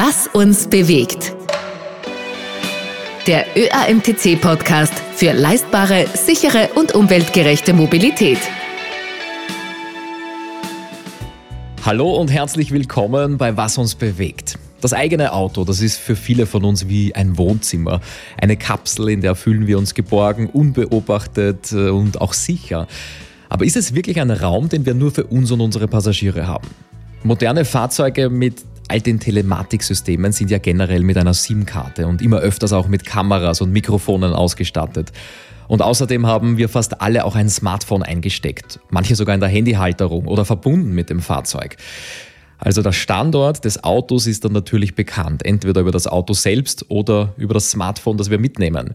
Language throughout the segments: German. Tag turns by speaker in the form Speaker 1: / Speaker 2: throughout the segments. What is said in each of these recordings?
Speaker 1: Was uns bewegt. Der ÖAMTC-Podcast für leistbare, sichere und umweltgerechte Mobilität.
Speaker 2: Hallo und herzlich willkommen bei Was uns bewegt. Das eigene Auto, das ist für viele von uns wie ein Wohnzimmer. Eine Kapsel, in der fühlen wir uns geborgen, unbeobachtet äh, und auch sicher. Aber ist es wirklich ein Raum, den wir nur für uns und unsere Passagiere haben? Moderne Fahrzeuge mit all den Telematiksystemen sind ja generell mit einer SIM-Karte und immer öfters auch mit Kameras und Mikrofonen ausgestattet. Und außerdem haben wir fast alle auch ein Smartphone eingesteckt, manche sogar in der Handyhalterung oder verbunden mit dem Fahrzeug. Also der Standort des Autos ist dann natürlich bekannt, entweder über das Auto selbst oder über das Smartphone, das wir mitnehmen.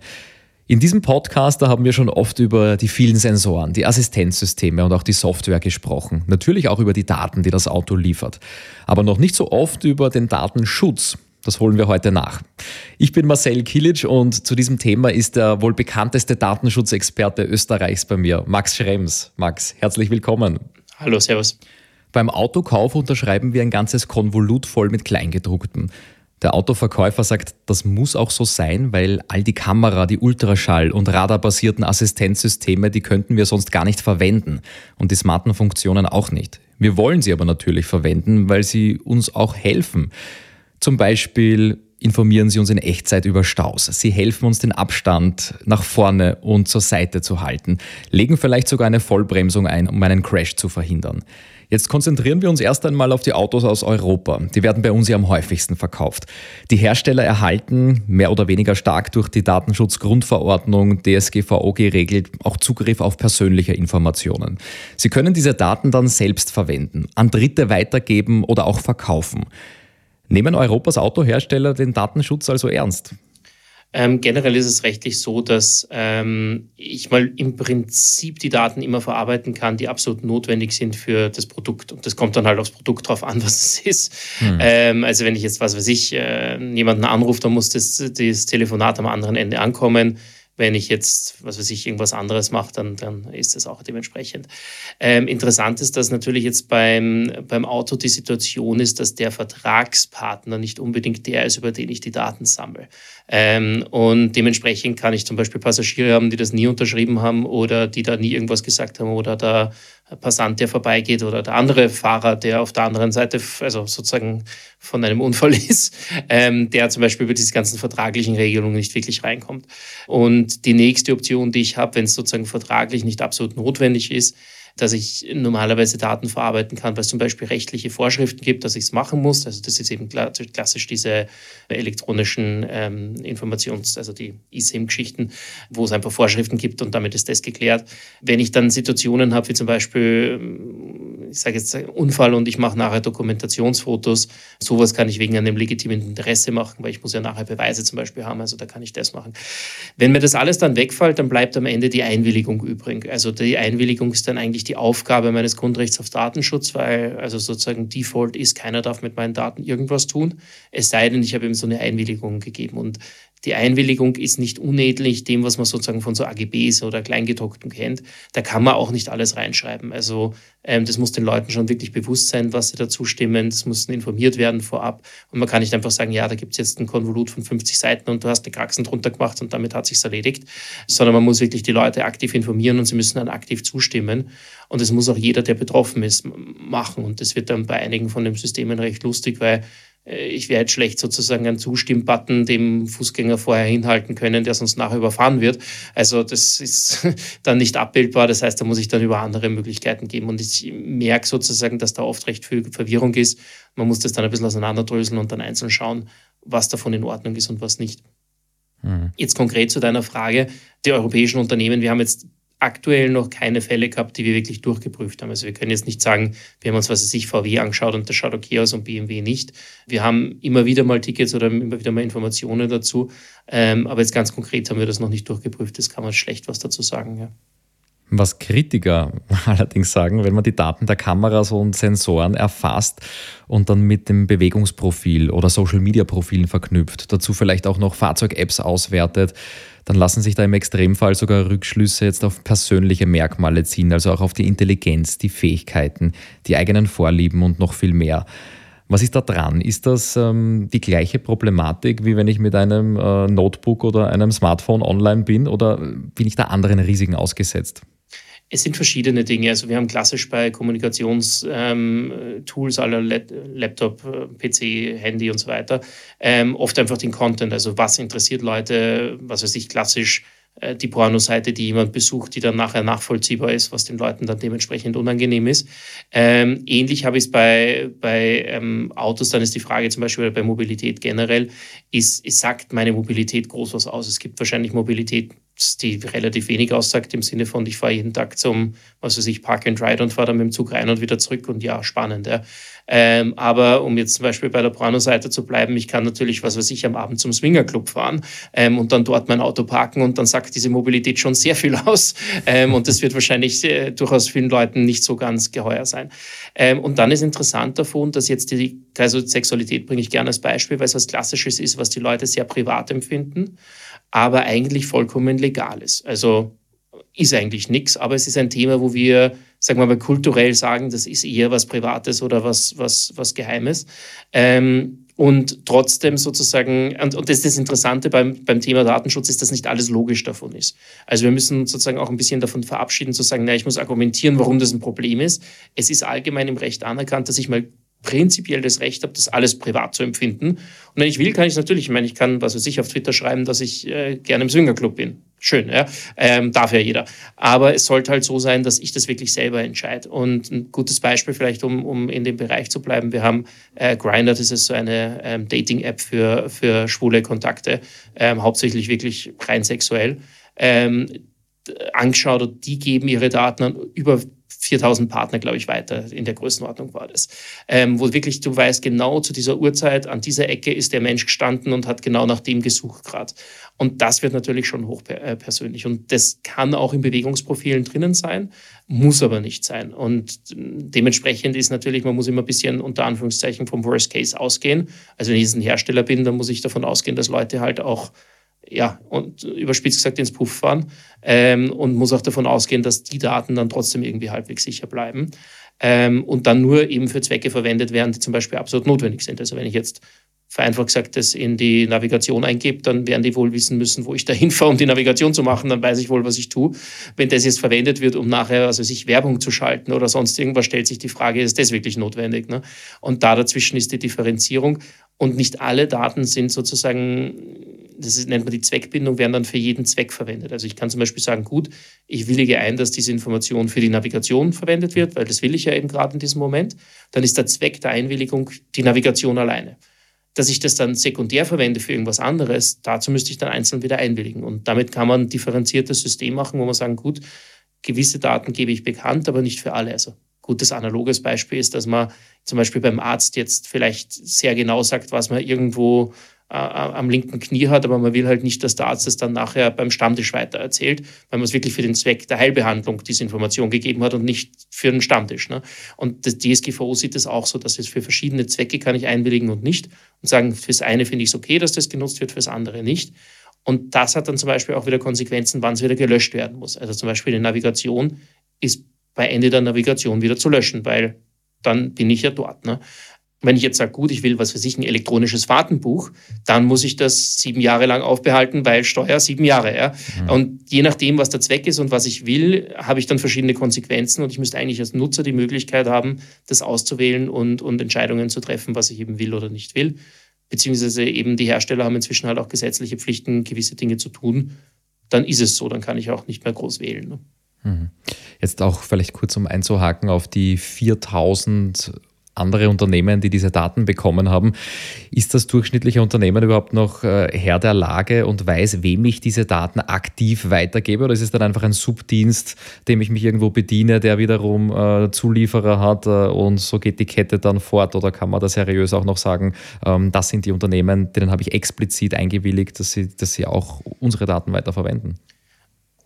Speaker 2: In diesem Podcast da haben wir schon oft über die vielen Sensoren, die Assistenzsysteme und auch die Software gesprochen. Natürlich auch über die Daten, die das Auto liefert. Aber noch nicht so oft über den Datenschutz. Das holen wir heute nach. Ich bin Marcel Kilic und zu diesem Thema ist der wohl bekannteste Datenschutzexperte Österreichs bei mir, Max Schrems. Max, herzlich willkommen.
Speaker 3: Hallo, Servus.
Speaker 2: Beim Autokauf unterschreiben wir ein ganzes Konvolut voll mit Kleingedruckten. Der Autoverkäufer sagt, das muss auch so sein, weil all die Kamera, die Ultraschall- und radarbasierten Assistenzsysteme, die könnten wir sonst gar nicht verwenden und die smarten Funktionen auch nicht. Wir wollen sie aber natürlich verwenden, weil sie uns auch helfen. Zum Beispiel informieren sie uns in Echtzeit über Staus. Sie helfen uns, den Abstand nach vorne und zur Seite zu halten, legen vielleicht sogar eine Vollbremsung ein, um einen Crash zu verhindern. Jetzt konzentrieren wir uns erst einmal auf die Autos aus Europa. Die werden bei uns ja am häufigsten verkauft. Die Hersteller erhalten mehr oder weniger stark durch die Datenschutzgrundverordnung DSGVO geregelt auch Zugriff auf persönliche Informationen. Sie können diese Daten dann selbst verwenden, an Dritte weitergeben oder auch verkaufen. Nehmen Europas Autohersteller den Datenschutz also ernst?
Speaker 3: Ähm, generell ist es rechtlich so, dass ähm, ich mal im Prinzip die Daten immer verarbeiten kann, die absolut notwendig sind für das Produkt. Und das kommt dann halt aufs Produkt drauf an, was es ist. Hm. Ähm, also wenn ich jetzt, was weiß ich, äh, jemanden anrufe, dann muss das, das Telefonat am anderen Ende ankommen. Wenn ich jetzt, was weiß ich, irgendwas anderes mache, dann, dann ist das auch dementsprechend. Ähm, interessant ist, dass natürlich jetzt beim, beim Auto die Situation ist, dass der Vertragspartner nicht unbedingt der ist, über den ich die Daten sammle. Ähm, und dementsprechend kann ich zum Beispiel Passagiere haben, die das nie unterschrieben haben oder die da nie irgendwas gesagt haben oder da Passant, der vorbeigeht oder der andere Fahrer, der auf der anderen Seite, also sozusagen von einem Unfall ist, ähm, der zum Beispiel über diese ganzen vertraglichen Regelungen nicht wirklich reinkommt. Und die nächste Option, die ich habe, wenn es sozusagen vertraglich nicht absolut notwendig ist, dass ich normalerweise Daten verarbeiten kann, weil es zum Beispiel rechtliche Vorschriften gibt, dass ich es machen muss. Also das ist eben klassisch diese elektronischen ähm, Informations-, also die eSIM-Geschichten, wo es einfach Vorschriften gibt und damit ist das geklärt. Wenn ich dann Situationen habe, wie zum Beispiel, ich sage jetzt Unfall und ich mache nachher Dokumentationsfotos, sowas kann ich wegen einem legitimen Interesse machen, weil ich muss ja nachher Beweise zum Beispiel haben, also da kann ich das machen. Wenn mir das alles dann wegfällt, dann bleibt am Ende die Einwilligung übrig. Also die Einwilligung ist dann eigentlich die Aufgabe meines Grundrechts auf Datenschutz, weil also sozusagen Default ist, keiner darf mit meinen Daten irgendwas tun, es sei denn, ich habe ihm so eine Einwilligung gegeben. Und die Einwilligung ist nicht unähnlich dem, was man sozusagen von so AGBs oder Kleingedruckten kennt. Da kann man auch nicht alles reinschreiben. Also ähm, das muss den Leuten schon wirklich bewusst sein, was sie dazu stimmen. Das muss informiert werden vorab. Und man kann nicht einfach sagen, ja, da gibt es jetzt ein Konvolut von 50 Seiten und du hast eine Kraxen drunter gemacht und damit hat sich's erledigt. Sondern man muss wirklich die Leute aktiv informieren und sie müssen dann aktiv zustimmen. Und das muss auch jeder, der betroffen ist, machen. Und das wird dann bei einigen von den Systemen recht lustig, weil ich werde jetzt schlecht sozusagen einen Zustimmbutton dem Fußgänger vorher hinhalten können, der sonst nachher überfahren wird. Also das ist dann nicht abbildbar. Das heißt, da muss ich dann über andere Möglichkeiten geben. Und ich merke sozusagen, dass da oft recht viel Verwirrung ist. Man muss das dann ein bisschen auseinanderdröseln und dann einzeln schauen, was davon in Ordnung ist und was nicht. Mhm. Jetzt konkret zu deiner Frage, die europäischen Unternehmen, wir haben jetzt aktuell noch keine Fälle gehabt, die wir wirklich durchgeprüft haben. Also wir können jetzt nicht sagen, wir haben uns, was weiß ich, VW angeschaut und das schaut okay aus und BMW nicht. Wir haben immer wieder mal Tickets oder immer wieder mal Informationen dazu. Ähm, aber jetzt ganz konkret haben wir das noch nicht durchgeprüft. Das kann man schlecht was dazu sagen. Ja.
Speaker 2: Was Kritiker allerdings sagen, wenn man die Daten der Kameras und Sensoren erfasst und dann mit dem Bewegungsprofil oder Social-Media-Profilen verknüpft, dazu vielleicht auch noch Fahrzeug-Apps auswertet, dann lassen sich da im Extremfall sogar Rückschlüsse jetzt auf persönliche Merkmale ziehen, also auch auf die Intelligenz, die Fähigkeiten, die eigenen Vorlieben und noch viel mehr. Was ist da dran? Ist das ähm, die gleiche Problematik, wie wenn ich mit einem äh, Notebook oder einem Smartphone online bin oder bin ich da anderen Risiken ausgesetzt?
Speaker 3: Es sind verschiedene Dinge. Also wir haben klassisch bei Kommunikationstools ähm, aller Laptop, äh, PC, Handy und so weiter ähm, oft einfach den Content. Also was interessiert Leute, was weiß ich, klassisch äh, die Pornoseite, die jemand besucht, die dann nachher nachvollziehbar ist, was den Leuten dann dementsprechend unangenehm ist. Ähm, ähnlich habe ich es bei, bei ähm, Autos, dann ist die Frage zum Beispiel bei Mobilität generell, ist, ist, sagt meine Mobilität groß was aus? Es gibt wahrscheinlich Mobilität, die relativ wenig aussagt, im Sinne von, ich fahre jeden Tag zum, was weiß ich, Park and Ride und fahre dann mit dem Zug rein und wieder zurück und ja, spannend. Ja. Ähm, aber um jetzt zum Beispiel bei der Porno-Seite zu bleiben, ich kann natürlich, was weiß ich, am Abend zum Swingerclub fahren ähm, und dann dort mein Auto parken und dann sagt diese Mobilität schon sehr viel aus ähm, und das wird wahrscheinlich äh, durchaus vielen Leuten nicht so ganz geheuer sein. Ähm, und dann ist interessant davon, dass jetzt die, also Sexualität bringe ich gerne als Beispiel, weil es was Klassisches ist, was die Leute sehr privat empfinden aber eigentlich vollkommen legal ist. Also ist eigentlich nichts, aber es ist ein Thema, wo wir, sagen wir mal, kulturell sagen, das ist eher was Privates oder was, was, was Geheimes. Ähm, und trotzdem sozusagen, und, und das ist das Interessante beim, beim Thema Datenschutz, ist, dass nicht alles logisch davon ist. Also wir müssen sozusagen auch ein bisschen davon verabschieden, zu sagen, na, ich muss argumentieren, warum das ein Problem ist. Es ist allgemein im Recht anerkannt, dass ich mal prinzipiell das Recht habe, das alles privat zu empfinden. Und wenn ich will, kann ich natürlich, ich meine, ich kann, was weiß ich, auf Twitter schreiben, dass ich äh, gerne im Swingerclub bin. Schön, ja. Ähm, darf ja jeder. Aber es sollte halt so sein, dass ich das wirklich selber entscheide. Und ein gutes Beispiel vielleicht, um, um in dem Bereich zu bleiben. Wir haben äh, Grindr, das ist so eine ähm, Dating-App für, für schwule Kontakte, ähm, hauptsächlich wirklich rein sexuell. Ähm, angeschaut und die geben ihre Daten an über 4000 Partner, glaube ich, weiter. In der Größenordnung war das. Ähm, wo wirklich du weißt, genau zu dieser Uhrzeit, an dieser Ecke ist der Mensch gestanden und hat genau nach dem gesucht gerade. Und das wird natürlich schon hochpersönlich. Äh, und das kann auch in Bewegungsprofilen drinnen sein, muss aber nicht sein. Und dementsprechend ist natürlich, man muss immer ein bisschen unter Anführungszeichen vom Worst Case ausgehen. Also wenn ich jetzt ein Hersteller bin, dann muss ich davon ausgehen, dass Leute halt auch ja, und überspitzt gesagt ins Puff fahren ähm, und muss auch davon ausgehen, dass die Daten dann trotzdem irgendwie halbwegs sicher bleiben ähm, und dann nur eben für Zwecke verwendet werden, die zum Beispiel absolut notwendig sind. Also wenn ich jetzt vereinfacht gesagt das in die Navigation eingebe, dann werden die wohl wissen müssen, wo ich da hinfahre, um die Navigation zu machen, dann weiß ich wohl, was ich tue. Wenn das jetzt verwendet wird, um nachher also sich Werbung zu schalten oder sonst irgendwas, stellt sich die Frage, ist das wirklich notwendig? Ne? Und da dazwischen ist die Differenzierung und nicht alle Daten sind sozusagen das nennt man die Zweckbindung, werden dann für jeden Zweck verwendet. Also ich kann zum Beispiel sagen, gut, ich willige ein, dass diese Information für die Navigation verwendet wird, weil das will ich ja eben gerade in diesem Moment. Dann ist der Zweck der Einwilligung die Navigation alleine. Dass ich das dann sekundär verwende für irgendwas anderes, dazu müsste ich dann einzeln wieder einwilligen. Und damit kann man ein differenziertes System machen, wo man sagen, gut, gewisse Daten gebe ich bekannt, aber nicht für alle. Also gutes analoges Beispiel ist, dass man zum Beispiel beim Arzt jetzt vielleicht sehr genau sagt, was man irgendwo äh, am linken Knie hat, aber man will halt nicht, dass der Arzt es dann nachher beim Stammtisch weitererzählt, weil man es wirklich für den Zweck der Heilbehandlung diese Information gegeben hat und nicht für den Stammtisch. Ne? Und das DSGVO sieht es auch so, dass es für verschiedene Zwecke kann ich einwilligen und nicht und sagen, fürs eine finde ich es okay, dass das genutzt wird, fürs andere nicht. Und das hat dann zum Beispiel auch wieder Konsequenzen, wann es wieder gelöscht werden muss. Also zum Beispiel die Navigation ist bei Ende der Navigation wieder zu löschen, weil dann bin ich ja dort. Ne? Wenn ich jetzt sage, gut, ich will, was weiß ich, ein elektronisches Fahrtenbuch, dann muss ich das sieben Jahre lang aufbehalten, weil Steuer sieben Jahre. Ja? Mhm. Und je nachdem, was der Zweck ist und was ich will, habe ich dann verschiedene Konsequenzen und ich müsste eigentlich als Nutzer die Möglichkeit haben, das auszuwählen und, und Entscheidungen zu treffen, was ich eben will oder nicht will. Beziehungsweise eben die Hersteller haben inzwischen halt auch gesetzliche Pflichten, gewisse Dinge zu tun. Dann ist es so, dann kann ich auch nicht mehr groß wählen. Ne?
Speaker 2: Mhm. Jetzt auch vielleicht kurz um einzuhaken auf die 4000 andere Unternehmen, die diese Daten bekommen haben. Ist das durchschnittliche Unternehmen überhaupt noch äh, Herr der Lage und weiß, wem ich diese Daten aktiv weitergebe? Oder ist es dann einfach ein Subdienst, dem ich mich irgendwo bediene, der wiederum äh, Zulieferer hat äh, und so geht die Kette dann fort? Oder kann man da seriös auch noch sagen, ähm, das sind die Unternehmen, denen habe ich explizit eingewilligt, dass sie, dass sie auch unsere Daten weiterverwenden?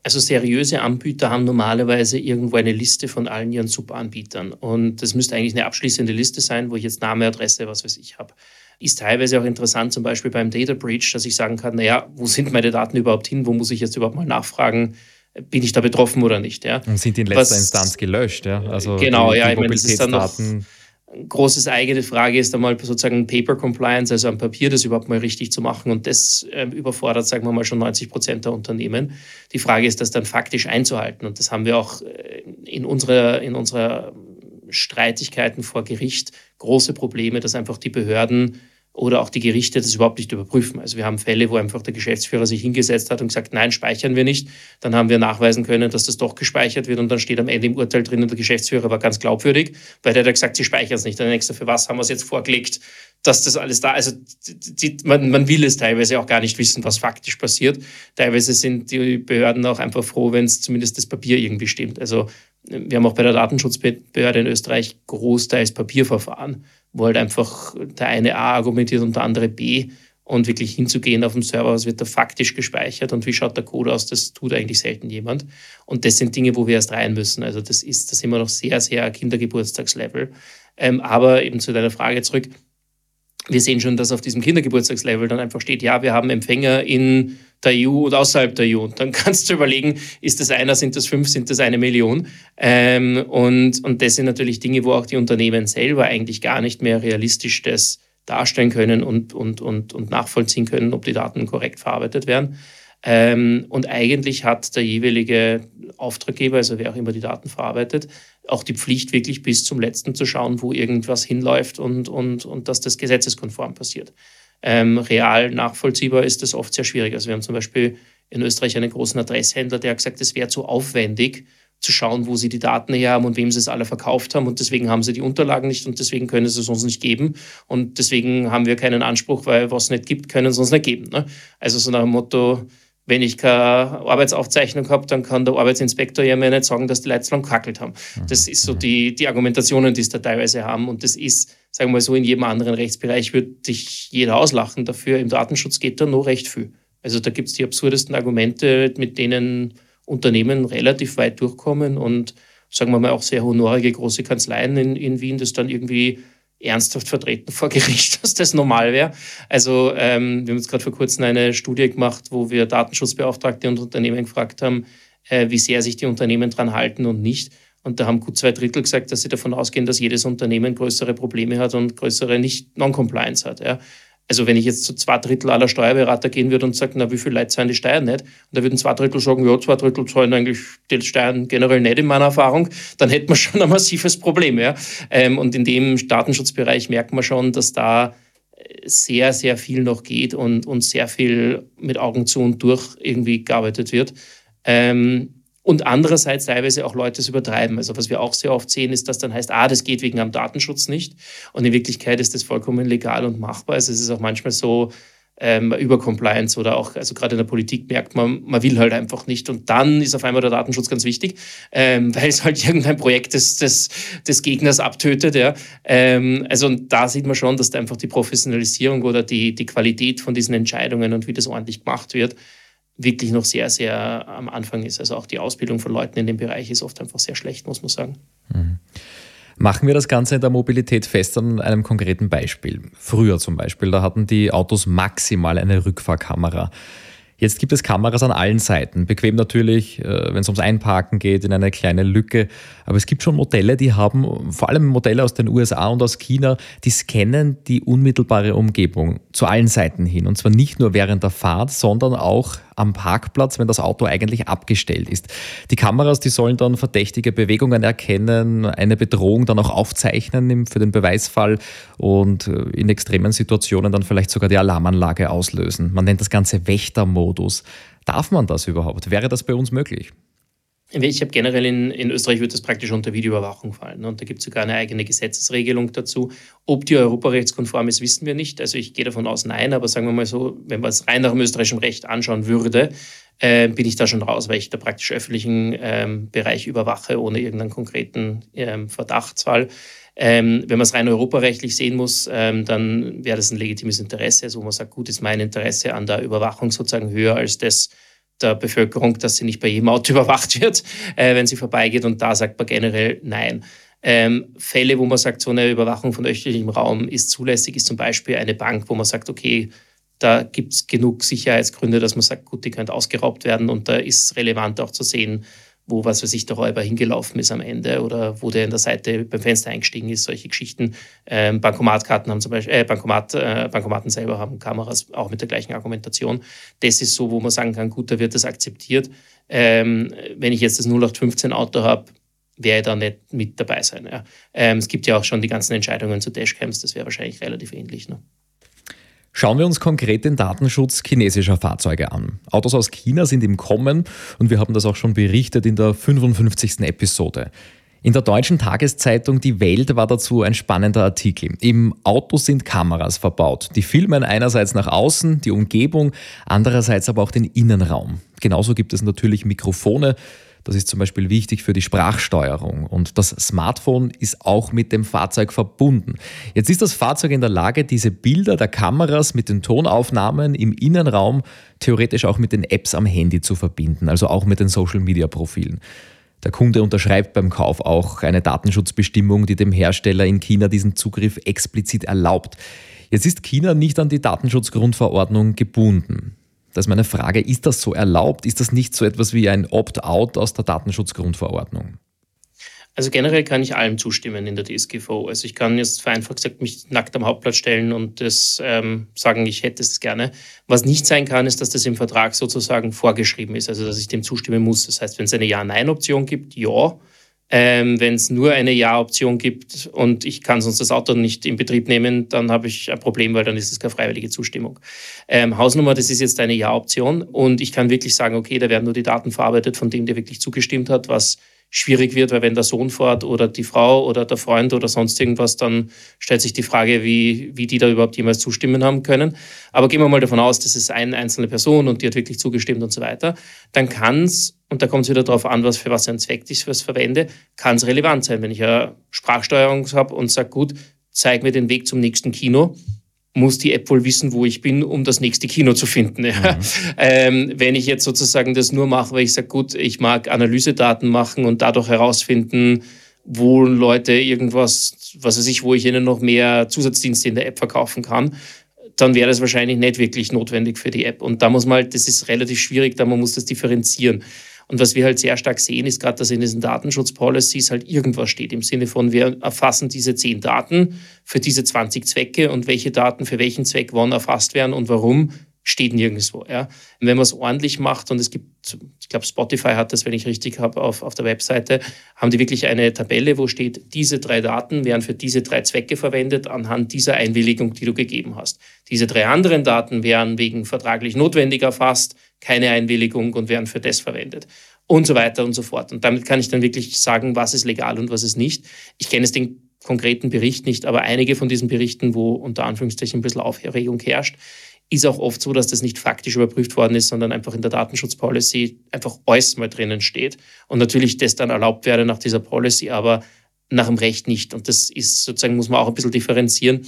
Speaker 3: Also seriöse Anbieter haben normalerweise irgendwo eine Liste von allen ihren Subanbietern. Und das müsste eigentlich eine abschließende Liste sein, wo ich jetzt Name, Adresse, was weiß ich habe. Ist teilweise auch interessant, zum Beispiel beim Data Breach, dass ich sagen kann, naja, wo sind meine Daten überhaupt hin? Wo muss ich jetzt überhaupt mal nachfragen? Bin ich da betroffen oder nicht? Ja?
Speaker 2: Und sind die in letzter was, Instanz gelöscht? Ja?
Speaker 3: Also genau, die, ja, die ich meine, das ist dann noch großes eigene Frage ist einmal sozusagen Paper Compliance, also am Papier das überhaupt mal richtig zu machen. Und das äh, überfordert, sagen wir mal, schon 90 Prozent der Unternehmen. Die Frage ist, das dann faktisch einzuhalten. Und das haben wir auch äh, in unserer, in unserer Streitigkeiten vor Gericht große Probleme, dass einfach die Behörden oder auch die Gerichte das überhaupt nicht überprüfen. Also wir haben Fälle, wo einfach der Geschäftsführer sich hingesetzt hat und gesagt, nein, speichern wir nicht. Dann haben wir nachweisen können, dass das doch gespeichert wird und dann steht am Ende im Urteil drinnen, der Geschäftsführer war ganz glaubwürdig, weil der hat gesagt, sie speichern es nicht. Dann denkst du, für was haben wir es jetzt vorgelegt, dass das alles da. Also die, man, man will es teilweise auch gar nicht wissen, was faktisch passiert. Teilweise sind die Behörden auch einfach froh, wenn es zumindest das Papier irgendwie stimmt. Also wir haben auch bei der Datenschutzbehörde in Österreich großteils Papierverfahren wo halt einfach der eine A argumentiert und der andere B und wirklich hinzugehen auf dem Server, was wird da faktisch gespeichert und wie schaut der Code aus, das tut eigentlich selten jemand. Und das sind Dinge, wo wir erst rein müssen. Also das ist, das immer noch sehr, sehr Kindergeburtstagslevel. Ähm, aber eben zu deiner Frage zurück, wir sehen schon, dass auf diesem Kindergeburtstagslevel dann einfach steht, ja, wir haben Empfänger in der EU und außerhalb der EU. Und dann kannst du überlegen, ist das einer, sind das fünf, sind das eine Million? Ähm, und, und das sind natürlich Dinge, wo auch die Unternehmen selber eigentlich gar nicht mehr realistisch das darstellen können und, und, und, und nachvollziehen können, ob die Daten korrekt verarbeitet werden. Ähm, und eigentlich hat der jeweilige Auftraggeber, also wer auch immer die Daten verarbeitet, auch die Pflicht, wirklich bis zum letzten zu schauen, wo irgendwas hinläuft und, und, und dass das gesetzeskonform passiert. Ähm, real nachvollziehbar ist das oft sehr schwierig. Also wir haben zum Beispiel in Österreich einen großen Adresshändler, der hat gesagt, es wäre zu aufwendig zu schauen, wo sie die Daten her haben und wem sie es alle verkauft haben und deswegen haben sie die Unterlagen nicht und deswegen können sie es uns nicht geben und deswegen haben wir keinen Anspruch, weil was es nicht gibt, können sie uns nicht geben. Ne? Also so nach dem Motto, wenn ich keine Arbeitsaufzeichnung habe, dann kann der Arbeitsinspektor ja mir nicht sagen, dass die Leute lang kackelt haben. Das ist so die, die Argumentationen, die es da teilweise haben. Und das ist, sagen wir mal so, in jedem anderen Rechtsbereich würde dich jeder auslachen dafür. Im Datenschutz geht da noch recht viel. Also da gibt es die absurdesten Argumente, mit denen Unternehmen relativ weit durchkommen und sagen wir mal auch sehr honorige große Kanzleien in, in Wien, das dann irgendwie ernsthaft vertreten vor Gericht, dass das normal wäre. Also ähm, wir haben jetzt gerade vor kurzem eine Studie gemacht, wo wir Datenschutzbeauftragte und Unternehmen gefragt haben, äh, wie sehr sich die Unternehmen dran halten und nicht. Und da haben gut zwei Drittel gesagt, dass sie davon ausgehen, dass jedes Unternehmen größere Probleme hat und größere Nicht-Non-Compliance hat. Ja. Also wenn ich jetzt zu zwei Drittel aller Steuerberater gehen würde und sage, na, wie viel Leute zahlen die Steuern nicht? Und da würden zwei Drittel sagen, ja, zwei Drittel zahlen eigentlich die Steuern generell nicht in meiner Erfahrung, dann hätten wir schon ein massives Problem. Ja? Ähm, und in dem Datenschutzbereich merkt man schon, dass da äh, sehr, sehr viel noch geht und, und sehr viel mit Augen zu und durch irgendwie gearbeitet wird. Ähm, und andererseits teilweise auch Leute es übertreiben. Also was wir auch sehr oft sehen, ist, dass dann heißt, ah, das geht wegen am Datenschutz nicht. Und in Wirklichkeit ist das vollkommen legal und machbar. Also es ist auch manchmal so, ähm, über Compliance oder auch, also gerade in der Politik merkt man, man will halt einfach nicht. Und dann ist auf einmal der Datenschutz ganz wichtig, ähm, weil es halt irgendein Projekt des, des, des Gegners abtötet. Ja. Ähm, also und da sieht man schon, dass da einfach die Professionalisierung oder die, die Qualität von diesen Entscheidungen und wie das ordentlich gemacht wird, wirklich noch sehr, sehr am Anfang ist. Also auch die Ausbildung von Leuten in dem Bereich ist oft einfach sehr schlecht, muss man sagen.
Speaker 2: Mhm. Machen wir das Ganze in der Mobilität fest an einem konkreten Beispiel. Früher zum Beispiel, da hatten die Autos maximal eine Rückfahrkamera. Jetzt gibt es Kameras an allen Seiten. Bequem natürlich, äh, wenn es ums Einparken geht, in eine kleine Lücke. Aber es gibt schon Modelle, die haben, vor allem Modelle aus den USA und aus China, die scannen die unmittelbare Umgebung zu allen Seiten hin. Und zwar nicht nur während der Fahrt, sondern auch am Parkplatz, wenn das Auto eigentlich abgestellt ist. Die Kameras, die sollen dann verdächtige Bewegungen erkennen, eine Bedrohung dann auch aufzeichnen für den Beweisfall und äh, in extremen Situationen dann vielleicht sogar die Alarmanlage auslösen. Man nennt das Ganze Wächtermodus. Darf man das überhaupt? Wäre das bei uns möglich?
Speaker 3: Ich habe generell in, in Österreich wird das praktisch unter Videoüberwachung fallen. Und da gibt es sogar eine eigene Gesetzesregelung dazu. Ob die europarechtskonform ist, wissen wir nicht. Also ich gehe davon aus, nein, aber sagen wir mal so, wenn man es rein nach dem österreichischen Recht anschauen würde, äh, bin ich da schon raus, weil ich da praktisch öffentlichen ähm, Bereich überwache, ohne irgendeinen konkreten ähm, Verdachtsfall. Ähm, wenn man es rein europarechtlich sehen muss, ähm, dann wäre das ein legitimes Interesse, also wo man sagt, gut, ist mein Interesse an der Überwachung sozusagen höher als das der Bevölkerung, dass sie nicht bei jedem Auto überwacht wird, äh, wenn sie vorbeigeht. Und da sagt man generell nein. Ähm, Fälle, wo man sagt, so eine Überwachung von öffentlichem Raum ist zulässig, ist zum Beispiel eine Bank, wo man sagt, okay, da gibt es genug Sicherheitsgründe, dass man sagt, gut, die könnte ausgeraubt werden und da ist relevant auch zu sehen, wo was weiß ich, der Räuber hingelaufen ist am Ende oder wo der in der Seite beim Fenster eingestiegen ist, solche Geschichten. Ähm, Bankomatkarten haben zum Beispiel, äh, Bankomat, äh, Bankomaten selber haben Kameras auch mit der gleichen Argumentation. Das ist so, wo man sagen kann, gut, da wird das akzeptiert. Ähm, wenn ich jetzt das 0815 Auto habe, werde ich da nicht mit dabei sein. Ja. Ähm, es gibt ja auch schon die ganzen Entscheidungen zu Dashcams, das wäre wahrscheinlich relativ ähnlich. Ne?
Speaker 2: Schauen wir uns konkret den Datenschutz chinesischer Fahrzeuge an. Autos aus China sind im Kommen und wir haben das auch schon berichtet in der 55. Episode. In der deutschen Tageszeitung Die Welt war dazu ein spannender Artikel. Im Auto sind Kameras verbaut. Die filmen einerseits nach außen, die Umgebung, andererseits aber auch den Innenraum. Genauso gibt es natürlich Mikrofone, das ist zum Beispiel wichtig für die Sprachsteuerung und das Smartphone ist auch mit dem Fahrzeug verbunden. Jetzt ist das Fahrzeug in der Lage, diese Bilder der Kameras mit den Tonaufnahmen im Innenraum theoretisch auch mit den Apps am Handy zu verbinden, also auch mit den Social-Media-Profilen. Der Kunde unterschreibt beim Kauf auch eine Datenschutzbestimmung, die dem Hersteller in China diesen Zugriff explizit erlaubt. Jetzt ist China nicht an die Datenschutzgrundverordnung gebunden. Das ist meine Frage, ist das so erlaubt? Ist das nicht so etwas wie ein Opt-out aus der Datenschutzgrundverordnung?
Speaker 3: Also generell kann ich allem zustimmen in der DSGVO. Also ich kann jetzt vereinfacht gesagt mich nackt am Hauptplatz stellen und das ähm, sagen, ich hätte es gerne. Was nicht sein kann, ist, dass das im Vertrag sozusagen vorgeschrieben ist, also dass ich dem zustimmen muss. Das heißt, wenn es eine Ja-Nein-Option gibt, ja. Ähm, Wenn es nur eine Ja-Option gibt und ich kann sonst das Auto nicht in Betrieb nehmen, dann habe ich ein Problem, weil dann ist es keine freiwillige Zustimmung. Ähm, Hausnummer, das ist jetzt eine Ja-Option und ich kann wirklich sagen, okay, da werden nur die Daten verarbeitet von dem, der wirklich zugestimmt hat, was schwierig wird, weil wenn der Sohn fährt oder die Frau oder der Freund oder sonst irgendwas, dann stellt sich die Frage, wie, wie die da überhaupt jemals zustimmen haben können. Aber gehen wir mal davon aus, das ist eine einzelne Person und die hat wirklich zugestimmt und so weiter, dann kann es, und da kommt es wieder darauf an, was für was ein Zweck ich was verwende, kann es relevant sein. Wenn ich eine Sprachsteuerung habe und sage, gut, zeig mir den Weg zum nächsten Kino, muss die App wohl wissen, wo ich bin, um das nächste Kino zu finden. Ja. Mhm. Ähm, wenn ich jetzt sozusagen das nur mache, weil ich sage, gut, ich mag Analysedaten machen und dadurch herausfinden, wo Leute irgendwas, was weiß ich, wo ich ihnen noch mehr Zusatzdienste in der App verkaufen kann, dann wäre das wahrscheinlich nicht wirklich notwendig für die App. Und da muss man halt, das ist relativ schwierig, da man muss das differenzieren. Und was wir halt sehr stark sehen, ist gerade, dass in diesen Datenschutzpolicies halt irgendwas steht im Sinne von, wir erfassen diese zehn Daten für diese 20 Zwecke und welche Daten für welchen Zweck wann erfasst werden und warum, steht nirgendwo. Ja. Wenn man es ordentlich macht, und es gibt, ich glaube, Spotify hat das, wenn ich richtig habe, auf, auf der Webseite, haben die wirklich eine Tabelle, wo steht, diese drei Daten werden für diese drei Zwecke verwendet anhand dieser Einwilligung, die du gegeben hast. Diese drei anderen Daten werden wegen vertraglich notwendig erfasst, keine Einwilligung und werden für das verwendet. Und so weiter und so fort. Und damit kann ich dann wirklich sagen, was ist legal und was ist nicht. Ich kenne es den konkreten Bericht nicht, aber einige von diesen Berichten, wo unter Anführungszeichen ein bisschen Aufregung herrscht, ist auch oft so, dass das nicht faktisch überprüft worden ist, sondern einfach in der Datenschutzpolicy einfach alles mal drinnen steht. Und natürlich das dann erlaubt werde nach dieser Policy, aber nach dem Recht nicht. Und das ist sozusagen, muss man auch ein bisschen differenzieren.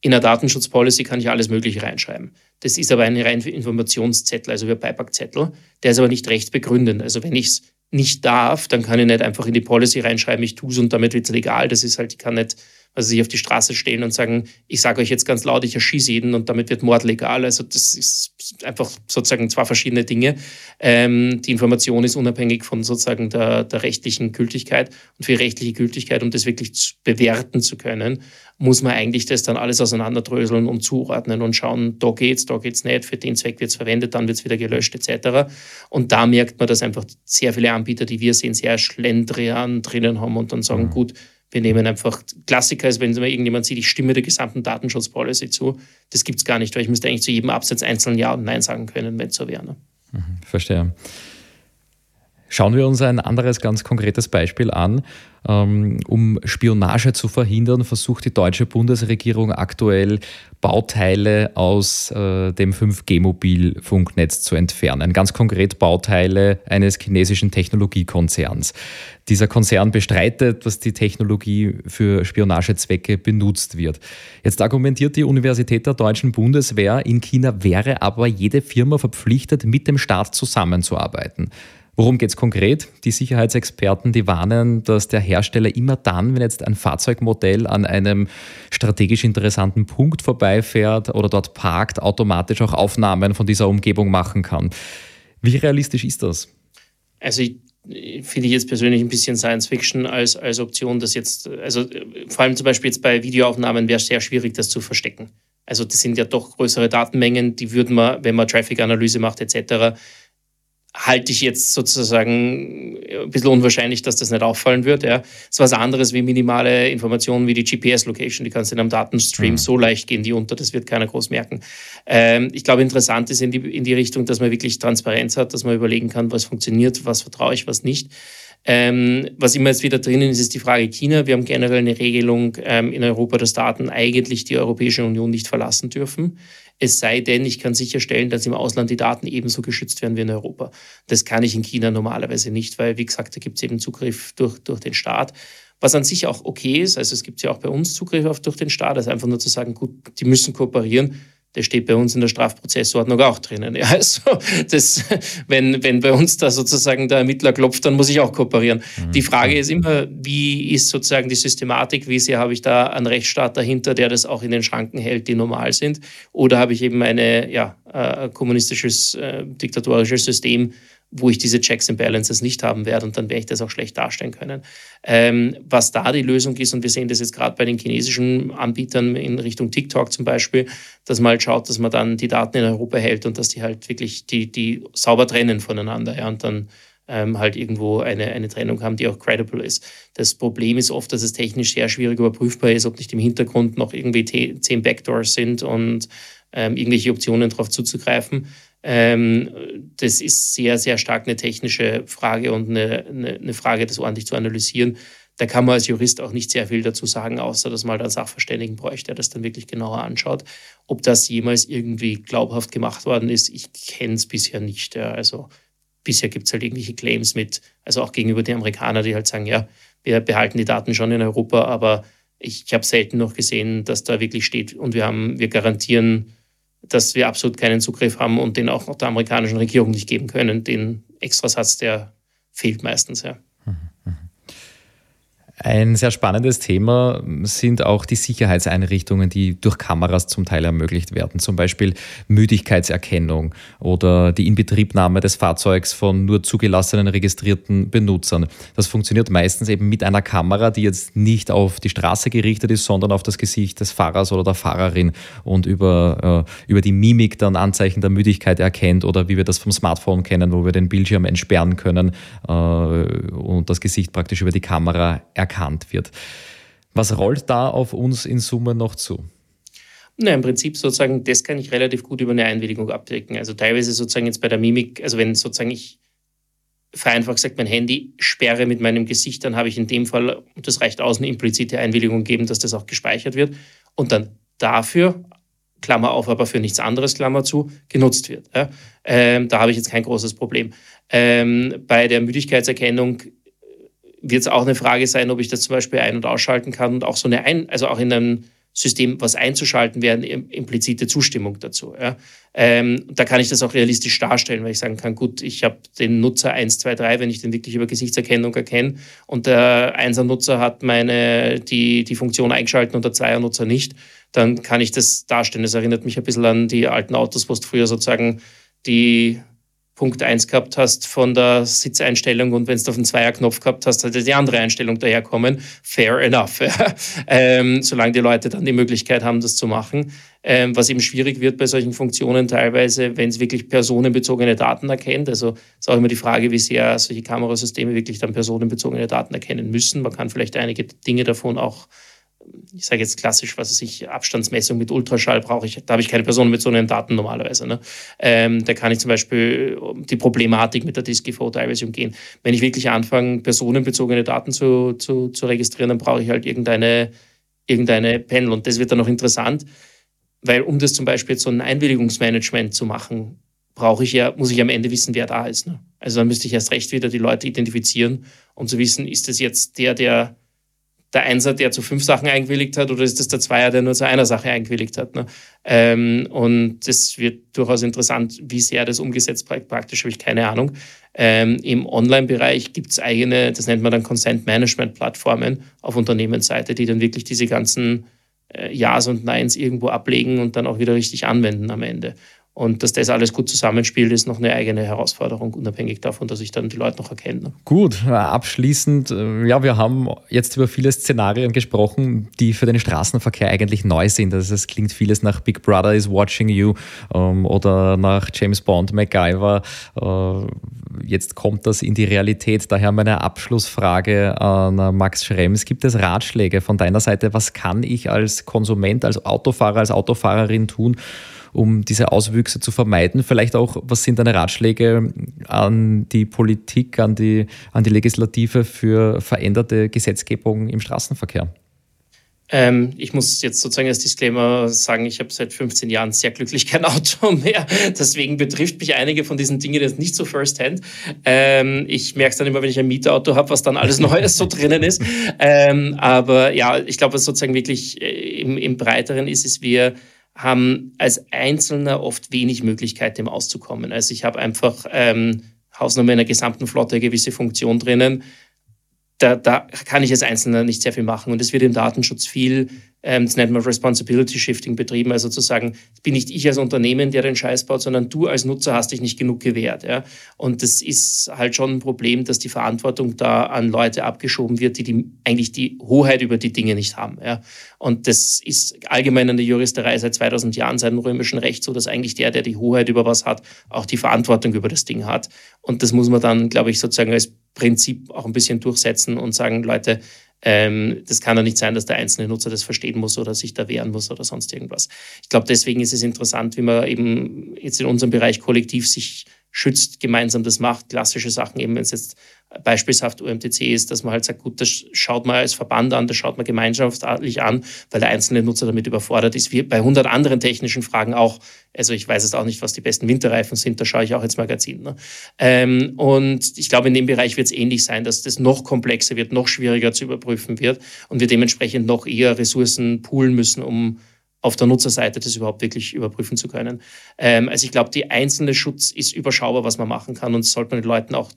Speaker 3: In der Datenschutzpolicy kann ich alles Mögliche reinschreiben. Das ist aber ein rein Informationszettel, also ein Beipackzettel. Der ist aber nicht rechtsbegründend. Also wenn ich es nicht darf, dann kann ich nicht einfach in die Policy reinschreiben, ich tue es und damit wird es legal. Das ist halt, ich kann nicht also sich auf die Straße stellen und sagen, ich sage euch jetzt ganz laut, ich erschieße jeden und damit wird Mord legal. Also das ist einfach sozusagen zwei verschiedene Dinge. Ähm, die Information ist unabhängig von sozusagen der, der rechtlichen Gültigkeit und für rechtliche Gültigkeit, um das wirklich bewerten zu können, muss man eigentlich das dann alles auseinanderdröseln und zuordnen und schauen, da geht's, da geht's nicht, für den Zweck wird's verwendet, dann wird's wieder gelöscht etc. Und da merkt man, dass einfach sehr viele Anbieter, die wir sehen, sehr Schlendrian drinnen haben und dann sagen, mhm. gut, wir nehmen einfach, Klassiker ist, wenn irgendjemand sieht, ich stimme der gesamten Datenschutzpolicy zu. Das gibt es gar nicht, weil ich müsste eigentlich zu jedem Absatz einzeln Ja und Nein sagen können, wenn es so wäre. Ne?
Speaker 2: Mhm, verstehe. Schauen wir uns ein anderes ganz konkretes Beispiel an. Ähm, um Spionage zu verhindern, versucht die deutsche Bundesregierung aktuell Bauteile aus äh, dem 5G-Mobilfunknetz zu entfernen. Ganz konkret Bauteile eines chinesischen Technologiekonzerns. Dieser Konzern bestreitet, dass die Technologie für Spionagezwecke benutzt wird. Jetzt argumentiert die Universität der deutschen Bundeswehr, in China wäre aber jede Firma verpflichtet, mit dem Staat zusammenzuarbeiten. Worum geht es konkret? Die Sicherheitsexperten, die warnen, dass der Hersteller immer dann, wenn jetzt ein Fahrzeugmodell an einem strategisch interessanten Punkt vorbeifährt oder dort parkt, automatisch auch Aufnahmen von dieser Umgebung machen kann. Wie realistisch ist das?
Speaker 3: Also ich finde ich jetzt persönlich ein bisschen Science Fiction als, als Option, das jetzt, also vor allem zum Beispiel jetzt bei Videoaufnahmen wäre es sehr schwierig, das zu verstecken. Also das sind ja doch größere Datenmengen, die würden man, wenn man Traffic-Analyse macht etc., halte ich jetzt sozusagen ein bisschen unwahrscheinlich, dass das nicht auffallen wird. Ja. Das ist was anderes wie minimale Informationen wie die GPS-Location. Die kannst du in einem Datenstream mhm. so leicht gehen, die unter, das wird keiner groß merken. Ähm, ich glaube, interessant ist in die, in die Richtung, dass man wirklich Transparenz hat, dass man überlegen kann, was funktioniert, was vertraue ich, was nicht. Ähm, was immer jetzt wieder drinnen ist, ist die Frage China. Wir haben generell eine Regelung ähm, in Europa, dass Daten eigentlich die Europäische Union nicht verlassen dürfen. Es sei denn, ich kann sicherstellen, dass im Ausland die Daten ebenso geschützt werden wie in Europa. Das kann ich in China normalerweise nicht, weil, wie gesagt, da gibt es eben Zugriff durch, durch den Staat. Was an sich auch okay ist, also es gibt ja auch bei uns Zugriff auf durch den Staat, also einfach nur zu sagen, gut, die müssen kooperieren das steht bei uns in der Strafprozessordnung auch drinnen. Ja, also das, wenn, wenn bei uns da sozusagen der Ermittler klopft, dann muss ich auch kooperieren. Mhm. Die Frage ist immer, wie ist sozusagen die Systematik, wie sehr habe ich da einen Rechtsstaat dahinter, der das auch in den Schranken hält, die normal sind, oder habe ich eben ein ja, äh, kommunistisches, äh, diktatorisches System, wo ich diese Checks and Balances nicht haben werde und dann werde ich das auch schlecht darstellen können. Ähm, was da die Lösung ist, und wir sehen das jetzt gerade bei den chinesischen Anbietern in Richtung TikTok zum Beispiel, dass man halt schaut, dass man dann die Daten in Europa hält und dass die halt wirklich die, die sauber trennen voneinander ja, und dann ähm, halt irgendwo eine, eine Trennung haben, die auch credible ist. Das Problem ist oft, dass es technisch sehr schwierig überprüfbar ist, ob nicht im Hintergrund noch irgendwie zehn Backdoors sind und ähm, irgendwelche Optionen darauf zuzugreifen. Ähm, das ist sehr, sehr stark eine technische Frage und eine, eine, eine, Frage, das ordentlich zu analysieren. Da kann man als Jurist auch nicht sehr viel dazu sagen, außer dass man halt einen Sachverständigen bräuchte, der das dann wirklich genauer anschaut. Ob das jemals irgendwie glaubhaft gemacht worden ist, ich kenne es bisher nicht. Ja. Also bisher gibt es halt irgendwelche Claims mit, also auch gegenüber den Amerikanern, die halt sagen, ja, wir behalten die Daten schon in Europa, aber ich, ich habe selten noch gesehen, dass da wirklich steht und wir haben, wir garantieren dass wir absolut keinen Zugriff haben und den auch noch der amerikanischen Regierung nicht geben können. Den Extrasatz, der fehlt meistens, ja.
Speaker 2: Ein sehr spannendes Thema sind auch die Sicherheitseinrichtungen, die durch Kameras zum Teil ermöglicht werden. Zum Beispiel Müdigkeitserkennung oder die Inbetriebnahme des Fahrzeugs von nur zugelassenen registrierten Benutzern. Das funktioniert meistens eben mit einer Kamera, die jetzt nicht auf die Straße gerichtet ist, sondern auf das Gesicht des Fahrers oder der Fahrerin und über, äh, über die Mimik dann Anzeichen der Müdigkeit erkennt oder wie wir das vom Smartphone kennen, wo wir den Bildschirm entsperren können äh, und das Gesicht praktisch über die Kamera erkennen erkannt wird. Was rollt da auf uns in Summe noch zu?
Speaker 3: Na, im Prinzip sozusagen, das kann ich relativ gut über eine Einwilligung abdecken. Also teilweise sozusagen jetzt bei der Mimik, also wenn sozusagen ich vereinfacht gesagt mein Handy sperre mit meinem Gesicht, dann habe ich in dem Fall, und das reicht aus, eine implizite Einwilligung geben, dass das auch gespeichert wird und dann dafür, Klammer auf, aber für nichts anderes, Klammer zu, genutzt wird. Ja? Ähm, da habe ich jetzt kein großes Problem. Ähm, bei der Müdigkeitserkennung wird es auch eine Frage sein, ob ich das zum Beispiel ein- und ausschalten kann und auch so eine, ein also auch in einem System was einzuschalten wäre, eine implizite Zustimmung dazu. Ja. Ähm, da kann ich das auch realistisch darstellen, weil ich sagen kann, gut, ich habe den Nutzer 1, 2, 3, wenn ich den wirklich über Gesichtserkennung erkenne und der 1er-Nutzer hat meine, die, die Funktion eingeschaltet und der 2er-Nutzer nicht, dann kann ich das darstellen. Das erinnert mich ein bisschen an die alten Autos, wo es früher sozusagen die Punkt 1 gehabt hast von der Sitzeinstellung und wenn du auf den Zweierknopf gehabt hast, hat die andere Einstellung daherkommen. Fair enough. Ähm, solange die Leute dann die Möglichkeit haben, das zu machen. Ähm, was eben schwierig wird bei solchen Funktionen teilweise, wenn es wirklich personenbezogene Daten erkennt. Also ist auch immer die Frage, wie sehr solche Kamerasysteme wirklich dann personenbezogene Daten erkennen müssen. Man kann vielleicht einige Dinge davon auch ich sage jetzt klassisch, was weiß ich, Abstandsmessung mit Ultraschall brauche ich, da habe ich keine personenbezogenen Daten normalerweise. Ne? Ähm, da kann ich zum Beispiel die Problematik mit der DSGVO teilweise umgehen. Wenn ich wirklich anfange, personenbezogene Daten zu, zu, zu registrieren, dann brauche ich halt irgendeine, irgendeine Panel. Und das wird dann noch interessant, weil um das zum Beispiel so ein Einwilligungsmanagement zu machen, brauche ich ja, muss ich am Ende wissen, wer da ist. Ne? Also dann müsste ich erst recht wieder die Leute identifizieren, um zu wissen, ist das jetzt der, der der Einser, der zu fünf Sachen eingewilligt hat, oder ist das der Zweier, der nur zu einer Sache eingewilligt hat? Ne? Ähm, und das wird durchaus interessant, wie sehr das umgesetzt praktisch, habe ich keine Ahnung. Ähm, Im Online-Bereich gibt es eigene, das nennt man dann Consent-Management-Plattformen auf Unternehmensseite, die dann wirklich diese ganzen äh, Ja's und Neins irgendwo ablegen und dann auch wieder richtig anwenden am Ende. Und dass das alles gut zusammenspielt, ist noch eine eigene Herausforderung, unabhängig davon, dass ich dann die Leute noch erkenne. Ne?
Speaker 2: Gut, abschließend, äh, ja, wir haben jetzt über viele Szenarien gesprochen, die für den Straßenverkehr eigentlich neu sind. Also es klingt vieles nach Big Brother is watching you ähm, oder nach James Bond, MacGyver. Äh, jetzt kommt das in die Realität. Daher meine Abschlussfrage an Max Schrems. Gibt es Ratschläge von deiner Seite? Was kann ich als Konsument, als Autofahrer, als Autofahrerin tun, um diese Auswüchse zu vermeiden? Vielleicht auch, was sind deine Ratschläge an die Politik, an die, an die Legislative für veränderte Gesetzgebung im Straßenverkehr?
Speaker 3: Ähm, ich muss jetzt sozusagen als Disclaimer sagen, ich habe seit 15 Jahren sehr glücklich kein Auto mehr. Deswegen betrifft mich einige von diesen Dingen jetzt nicht so firsthand. Ähm, ich merke es dann immer, wenn ich ein Mietauto habe, was dann alles Neues so drinnen ist. Ähm, aber ja, ich glaube, was sozusagen wirklich äh, im, im Breiteren ist, ist, wir haben als Einzelner oft wenig Möglichkeit, dem auszukommen. Also ich habe einfach ähm, Hausnummer in der gesamten Flotte eine gewisse Funktion drinnen. Da, da kann ich als Einzelner nicht sehr viel machen. Und es wird im Datenschutz viel ähm, das nennt man Responsibility Shifting betrieben, also zu sagen, bin nicht ich als Unternehmen, der den Scheiß baut, sondern du als Nutzer hast dich nicht genug gewährt. Ja? Und das ist halt schon ein Problem, dass die Verantwortung da an Leute abgeschoben wird, die, die eigentlich die Hoheit über die Dinge nicht haben. Ja? Und das ist allgemein in der Juristerei seit 2000 Jahren, seit dem römischen Recht so, dass eigentlich der, der die Hoheit über was hat, auch die Verantwortung über das Ding hat. Und das muss man dann, glaube ich, sozusagen als Prinzip auch ein bisschen durchsetzen und sagen, Leute, ähm, das kann doch nicht sein, dass der einzelne Nutzer das verstehen muss oder sich da wehren muss oder sonst irgendwas. Ich glaube, deswegen ist es interessant, wie man eben jetzt in unserem Bereich kollektiv sich schützt, gemeinsam das macht. Klassische Sachen eben, wenn es jetzt beispielshaft UMTC ist, dass man halt sagt, gut, das schaut man als Verband an, das schaut man gemeinschaftlich an, weil der einzelne Nutzer damit überfordert ist, wie bei 100 anderen technischen Fragen auch. Also ich weiß jetzt auch nicht, was die besten Winterreifen sind, da schaue ich auch ins Magazin. Ne? Ähm, und ich glaube, in dem Bereich wird es ähnlich sein, dass das noch komplexer wird, noch schwieriger zu überprüfen wird und wir dementsprechend noch eher Ressourcen poolen müssen, um auf der Nutzerseite das überhaupt wirklich überprüfen zu können. Ähm, also ich glaube, die einzelne Schutz ist überschaubar, was man machen kann und sollte man den Leuten auch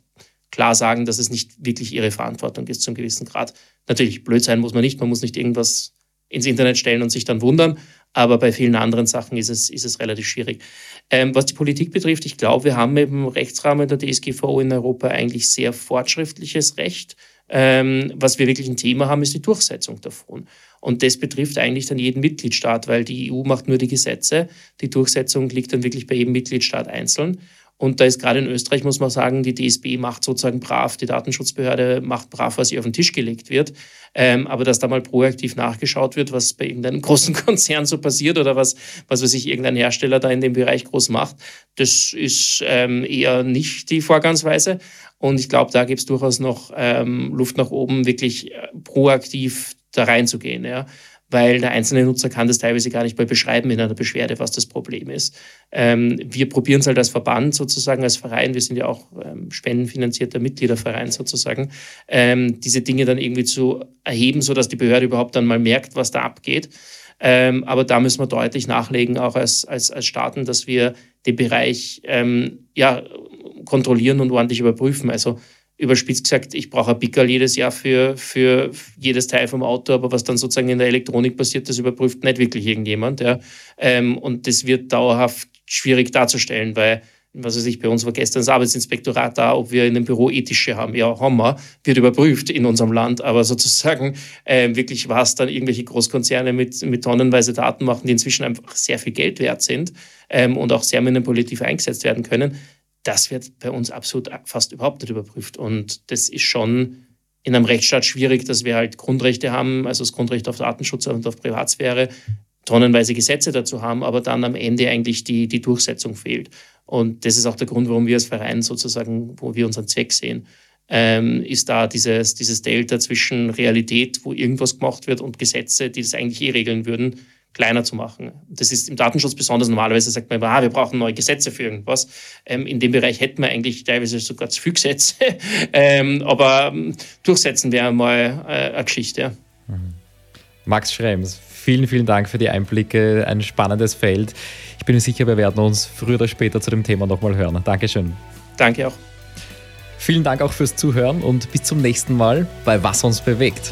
Speaker 3: klar sagen, dass es nicht wirklich ihre Verantwortung ist zum gewissen Grad. Natürlich, blöd sein muss man nicht, man muss nicht irgendwas ins Internet stellen und sich dann wundern, aber bei vielen anderen Sachen ist es, ist es relativ schwierig. Ähm, was die Politik betrifft, ich glaube, wir haben im Rechtsrahmen der DSGVO in Europa eigentlich sehr fortschrittliches Recht. Ähm, was wir wirklich ein Thema haben, ist die Durchsetzung davon. Und das betrifft eigentlich dann jeden Mitgliedstaat, weil die EU macht nur die Gesetze. Die Durchsetzung liegt dann wirklich bei jedem Mitgliedstaat einzeln. Und da ist gerade in Österreich, muss man sagen, die DSB macht sozusagen brav, die Datenschutzbehörde macht brav, was ihr auf den Tisch gelegt wird. Ähm, aber dass da mal proaktiv nachgeschaut wird, was bei irgendeinem großen Konzern so passiert oder was, was weiß ich, irgendein Hersteller da in dem Bereich groß macht, das ist ähm, eher nicht die Vorgangsweise. Und ich glaube, da gibt es durchaus noch ähm, Luft nach oben, wirklich äh, proaktiv da reinzugehen. Ja weil der einzelne Nutzer kann das teilweise gar nicht mal beschreiben in einer Beschwerde, was das Problem ist. Ähm, wir probieren es halt als Verband sozusagen, als Verein, wir sind ja auch ähm, spendenfinanzierter Mitgliederverein sozusagen, ähm, diese Dinge dann irgendwie zu erheben, sodass die Behörde überhaupt dann mal merkt, was da abgeht. Ähm, aber da müssen wir deutlich nachlegen, auch als, als, als Staaten, dass wir den Bereich ähm, ja, kontrollieren und ordentlich überprüfen. Also überspitzt gesagt, ich brauche ein Pickerl jedes Jahr für, für jedes Teil vom Auto, aber was dann sozusagen in der Elektronik passiert, das überprüft nicht wirklich irgendjemand. Ja. Ähm, und das wird dauerhaft schwierig darzustellen, weil, was weiß ich, bei uns war gestern das Arbeitsinspektorat da, ob wir in einem Büro ethische haben. Ja, haben wir, wird überprüft in unserem Land, aber sozusagen äh, wirklich was dann irgendwelche Großkonzerne mit, mit tonnenweise Daten machen, die inzwischen einfach sehr viel Geld wert sind ähm, und auch sehr manipulativ eingesetzt werden können das wird bei uns absolut fast überhaupt nicht überprüft. Und das ist schon in einem Rechtsstaat schwierig, dass wir halt Grundrechte haben, also das Grundrecht auf Datenschutz und auf Privatsphäre, tonnenweise Gesetze dazu haben, aber dann am Ende eigentlich die, die Durchsetzung fehlt. Und das ist auch der Grund, warum wir als Verein sozusagen, wo wir unseren Zweck sehen, ähm, ist da dieses, dieses Delta zwischen Realität, wo irgendwas gemacht wird, und Gesetze, die das eigentlich eh regeln würden, kleiner zu machen. Das ist im Datenschutz besonders. Normalerweise sagt man immer, ah, wir brauchen neue Gesetze für irgendwas. Ähm, in dem Bereich hätten wir eigentlich teilweise sogar zu viel Gesetze. ähm, aber ähm, durchsetzen wäre mal äh, eine Geschichte.
Speaker 2: Mhm. Max Schrems, vielen, vielen Dank für die Einblicke. Ein spannendes Feld. Ich bin mir sicher, wir werden uns früher oder später zu dem Thema nochmal hören. Dankeschön.
Speaker 3: Danke auch.
Speaker 2: Vielen Dank auch fürs Zuhören und bis zum nächsten Mal bei Was uns bewegt.